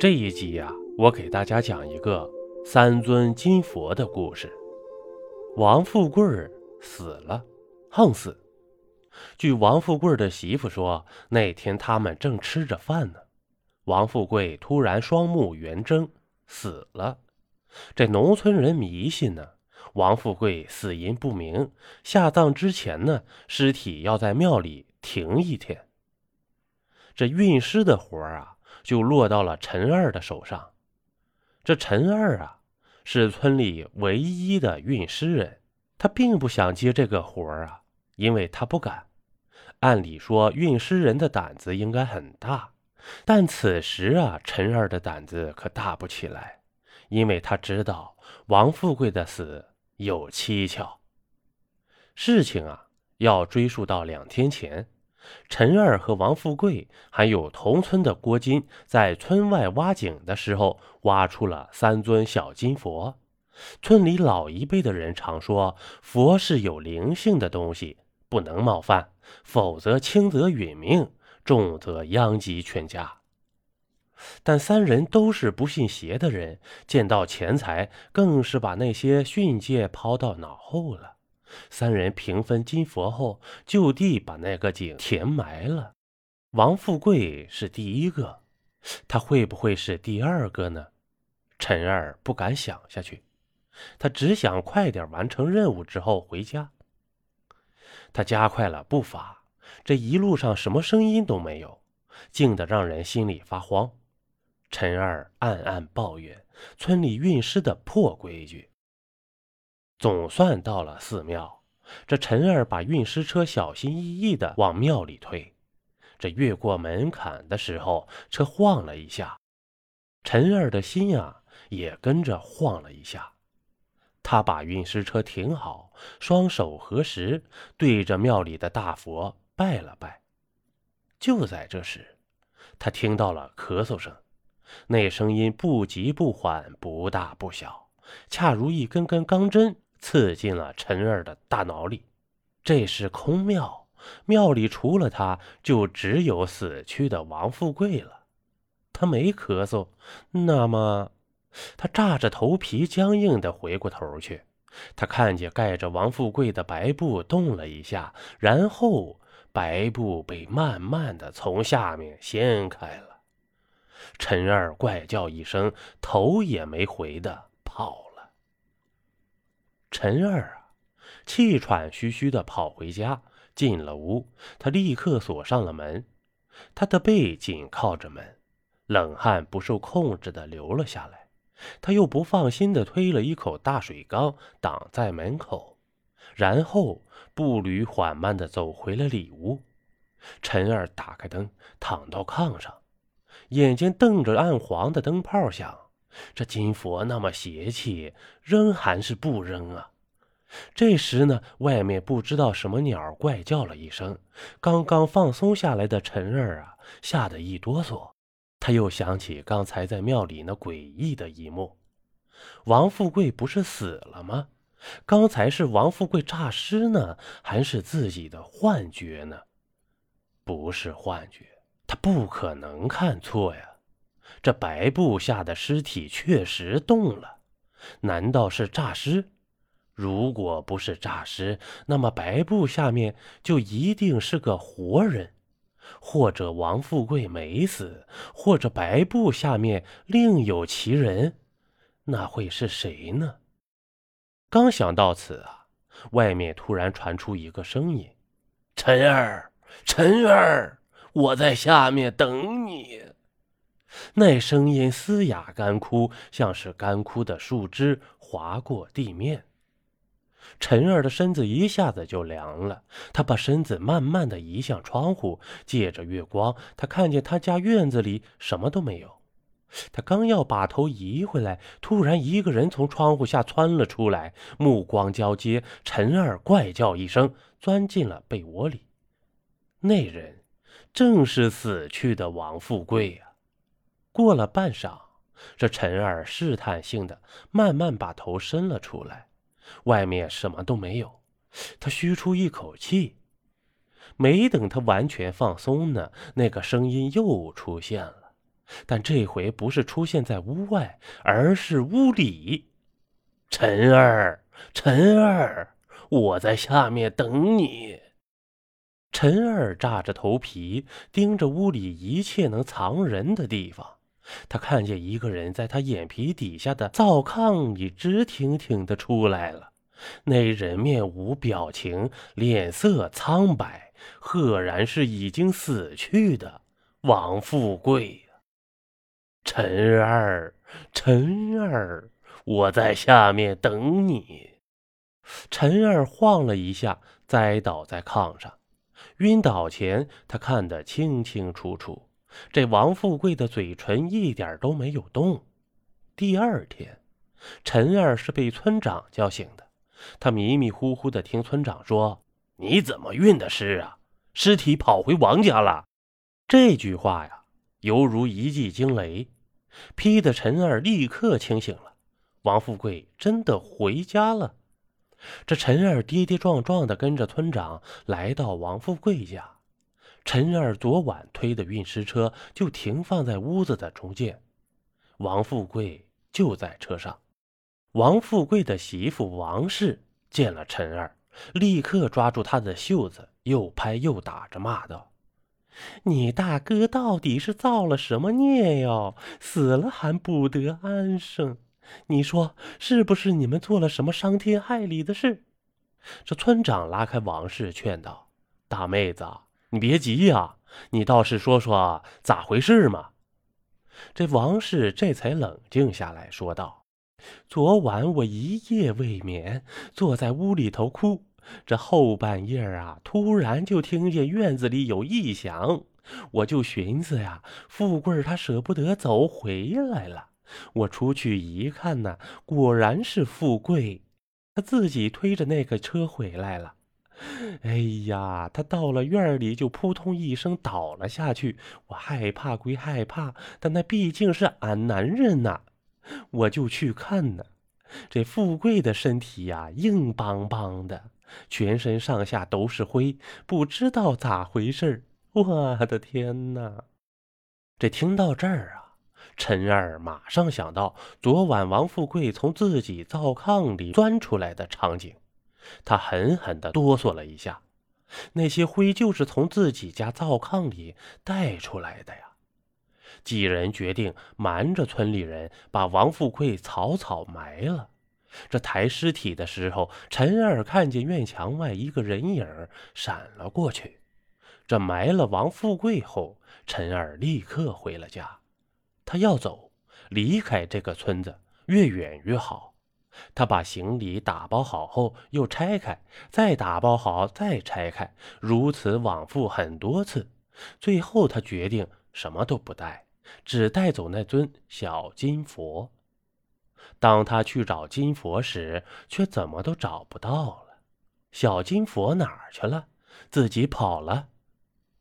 这一集呀，我给大家讲一个三尊金佛的故事。王富贵死了，横死。据王富贵的媳妇说，那天他们正吃着饭呢，王富贵突然双目圆睁，死了。这农村人迷信呢，王富贵死因不明，下葬之前呢，尸体要在庙里停一天。这运尸的活儿啊。就落到了陈二的手上。这陈二啊，是村里唯一的运尸人，他并不想接这个活啊，因为他不敢。按理说，运尸人的胆子应该很大，但此时啊，陈二的胆子可大不起来，因为他知道王富贵的死有蹊跷。事情啊，要追溯到两天前。陈二和王富贵还有同村的郭金，在村外挖井的时候，挖出了三尊小金佛。村里老一辈的人常说，佛是有灵性的东西，不能冒犯，否则轻则殒命，重则殃及全家。但三人都是不信邪的人，见到钱财，更是把那些训诫抛到脑后了。三人平分金佛后，就地把那个井填埋了。王富贵是第一个，他会不会是第二个呢？陈二不敢想下去，他只想快点完成任务之后回家。他加快了步伐，这一路上什么声音都没有，静得让人心里发慌。陈二暗暗抱怨村里运尸的破规矩。总算到了寺庙，这陈二把运尸车小心翼翼地往庙里推。这越过门槛的时候，车晃了一下，陈二的心啊也跟着晃了一下。他把运尸车停好，双手合十，对着庙里的大佛拜了拜。就在这时，他听到了咳嗽声，那声音不急不缓，不大不小，恰如一根根钢针。刺进了陈二的大脑里。这是空庙，庙里除了他，就只有死去的王富贵了。他没咳嗽，那么，他炸着头皮，僵硬的回过头去。他看见盖着王富贵的白布动了一下，然后白布被慢慢的从下面掀开了。陈二怪叫一声，头也没回的跑。陈二啊，气喘吁吁的跑回家，进了屋，他立刻锁上了门。他的背紧靠着门，冷汗不受控制的流了下来。他又不放心的推了一口大水缸挡在门口，然后步履缓慢的走回了里屋。陈二打开灯，躺到炕上，眼睛瞪着暗黄的灯泡，想。这金佛那么邪气，扔还是不扔啊？这时呢，外面不知道什么鸟怪叫了一声。刚刚放松下来的陈二啊，吓得一哆嗦。他又想起刚才在庙里那诡异的一幕：王富贵不是死了吗？刚才是王富贵诈尸呢，还是自己的幻觉呢？不是幻觉，他不可能看错呀。这白布下的尸体确实动了，难道是诈尸？如果不是诈尸，那么白布下面就一定是个活人，或者王富贵没死，或者白布下面另有其人，那会是谁呢？刚想到此啊，外面突然传出一个声音：“陈儿，陈儿，我在下面等你。”那声音嘶哑干枯，像是干枯的树枝划过地面。陈二的身子一下子就凉了，他把身子慢慢的移向窗户，借着月光，他看见他家院子里什么都没有。他刚要把头移回来，突然一个人从窗户下窜了出来，目光交接，陈二怪叫一声，钻进了被窝里。那人正是死去的王富贵呀。过了半晌，这陈二试探性的慢慢把头伸了出来，外面什么都没有。他吁出一口气，没等他完全放松呢，那个声音又出现了。但这回不是出现在屋外，而是屋里。陈二，陈二，我在下面等你。陈二扎着头皮，盯着屋里一切能藏人的地方。他看见一个人在他眼皮底下的灶炕里直挺挺的出来了。那人面无表情，脸色苍白，赫然是已经死去的王富贵！陈二，陈二，我在下面等你。陈二晃了一下，栽倒在炕上。晕倒前，他看得清清楚楚，这王富贵的嘴唇一点都没有动。第二天，陈二是被村长叫醒的。他迷迷糊糊的听村长说：“你怎么运的尸啊？尸体跑回王家了。”这句话呀，犹如一记惊雷，劈得陈二立刻清醒了。王富贵真的回家了。这陈二跌跌撞撞的跟着村长来到王富贵家。陈二昨晚推的运尸车就停放在屋子的中间，王富贵就在车上。王富贵的媳妇王氏见了陈二，立刻抓住他的袖子，又拍又打着骂道：“你大哥到底是造了什么孽哟？死了还不得安生？你说是不是？你们做了什么伤天害理的事？”这村长拉开王氏，劝道：“大妹子，你别急呀，你倒是说说咋回事嘛。”这王氏这才冷静下来说道。昨晚我一夜未眠，坐在屋里头哭。这后半夜啊，突然就听见院子里有异响，我就寻思呀，富贵他舍不得走，回来了。我出去一看呢，果然是富贵，他自己推着那个车回来了。哎呀，他到了院里就扑通一声倒了下去。我害怕归害怕，但那毕竟是俺男人呐。我就去看呢，这富贵的身体呀，硬邦邦的，全身上下都是灰，不知道咋回事我的天哪！这听到这儿啊，陈二马上想到昨晚王富贵从自己灶炕里钻出来的场景，他狠狠地哆嗦了一下，那些灰就是从自己家灶炕里带出来的呀。几人决定瞒着村里人，把王富贵草草埋了。这抬尸体的时候，陈二看见院墙外一个人影闪了过去。这埋了王富贵后，陈二立刻回了家。他要走，离开这个村子，越远越好。他把行李打包好后，又拆开，再打包好，再拆开，如此往复很多次。最后，他决定什么都不带。只带走那尊小金佛。当他去找金佛时，却怎么都找不到了。小金佛哪儿去了？自己跑了？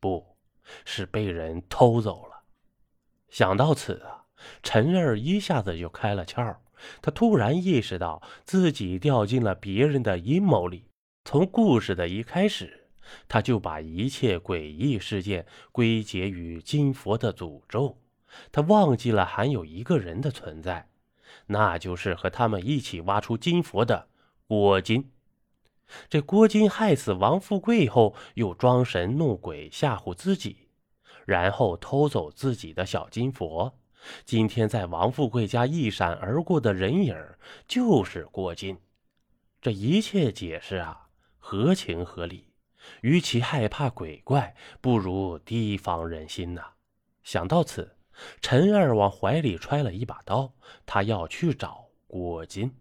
不是被人偷走了。想到此啊，陈二一下子就开了窍。他突然意识到自己掉进了别人的阴谋里。从故事的一开始，他就把一切诡异事件归结于金佛的诅咒。他忘记了还有一个人的存在，那就是和他们一起挖出金佛的郭金。这郭金害死王富贵后，又装神弄鬼吓唬自己，然后偷走自己的小金佛。今天在王富贵家一闪而过的人影，就是郭金。这一切解释啊，合情合理。与其害怕鬼怪，不如提防人心呐。想到此。陈二往怀里揣了一把刀，他要去找郭金。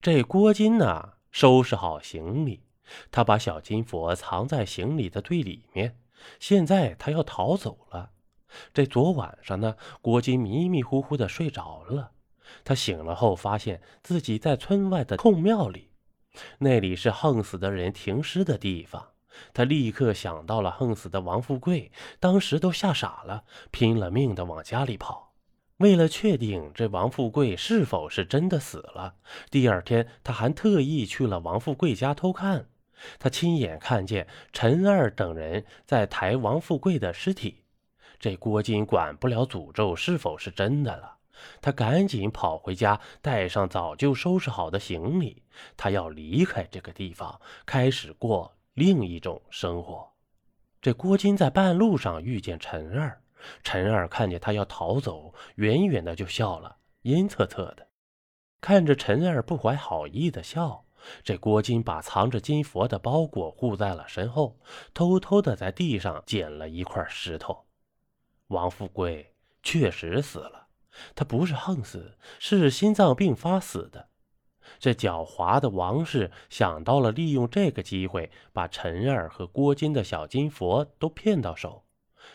这郭金呢，收拾好行李，他把小金佛藏在行李的最里面。现在他要逃走了。这昨晚上呢，郭金迷迷糊糊的睡着了。他醒了后，发现自己在村外的空庙里，那里是横死的人停尸的地方。他立刻想到了横死的王富贵，当时都吓傻了，拼了命的往家里跑。为了确定这王富贵是否是真的死了，第二天他还特意去了王富贵家偷看。他亲眼看见陈二等人在抬王富贵的尸体。这郭金管不了诅咒是否是真的了，他赶紧跑回家，带上早就收拾好的行李，他要离开这个地方，开始过另一种生活。这郭金在半路上遇见陈二，陈二看见他要逃走，远远的就笑了，阴恻恻的。看着陈二不怀好意的笑，这郭金把藏着金佛的包裹护在了身后，偷偷的在地上捡了一块石头。王富贵确实死了，他不是横死，是心脏病发死的。这狡猾的王氏想到了利用这个机会把陈二和郭金的小金佛都骗到手。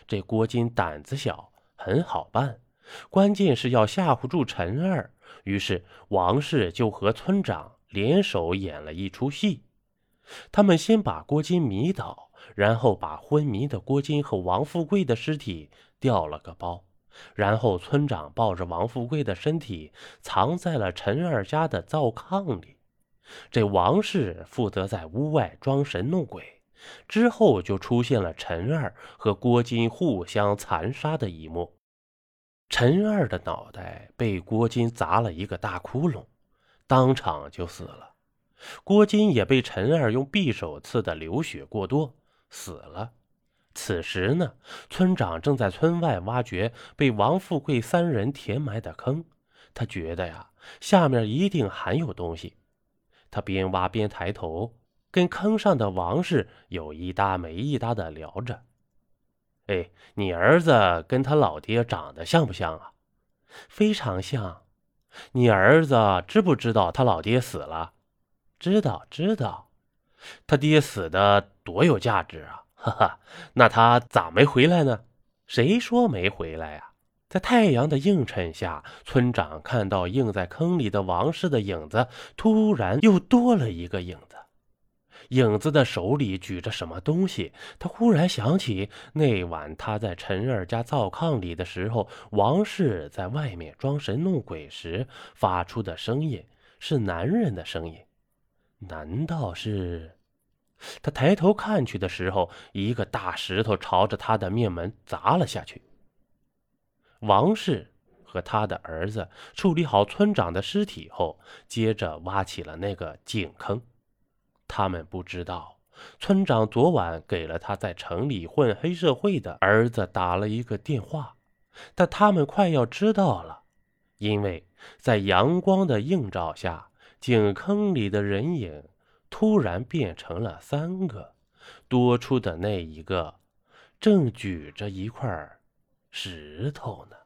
这郭金胆子小，很好办，关键是要吓唬住陈二。于是王氏就和村长联手演了一出戏。他们先把郭金迷倒，然后把昏迷的郭金和王富贵的尸体掉了个包。然后，村长抱着王富贵的身体藏在了陈二家的灶炕里。这王氏负责在屋外装神弄鬼。之后就出现了陈二和郭金互相残杀的一幕。陈二的脑袋被郭金砸了一个大窟窿，当场就死了。郭金也被陈二用匕首刺得流血过多，死了。此时呢，村长正在村外挖掘被王富贵三人填埋的坑，他觉得呀，下面一定还有东西。他边挖边抬头，跟坑上的王氏有一搭没一搭的聊着：“哎，你儿子跟他老爹长得像不像啊？非常像。你儿子知不知道他老爹死了？知道，知道。他爹死的多有价值啊！”哈哈，那他咋没回来呢？谁说没回来呀？在太阳的映衬下，村长看到映在坑里的王氏的影子，突然又多了一个影子。影子的手里举着什么东西？他忽然想起那晚他在陈二家灶炕里的时候，王氏在外面装神弄鬼时发出的声音，是男人的声音。难道是？他抬头看去的时候，一个大石头朝着他的面门砸了下去。王氏和他的儿子处理好村长的尸体后，接着挖起了那个井坑。他们不知道，村长昨晚给了他在城里混黑社会的儿子打了一个电话，但他们快要知道了，因为在阳光的映照下，井坑里的人影。突然变成了三个，多出的那一个正举着一块石头呢。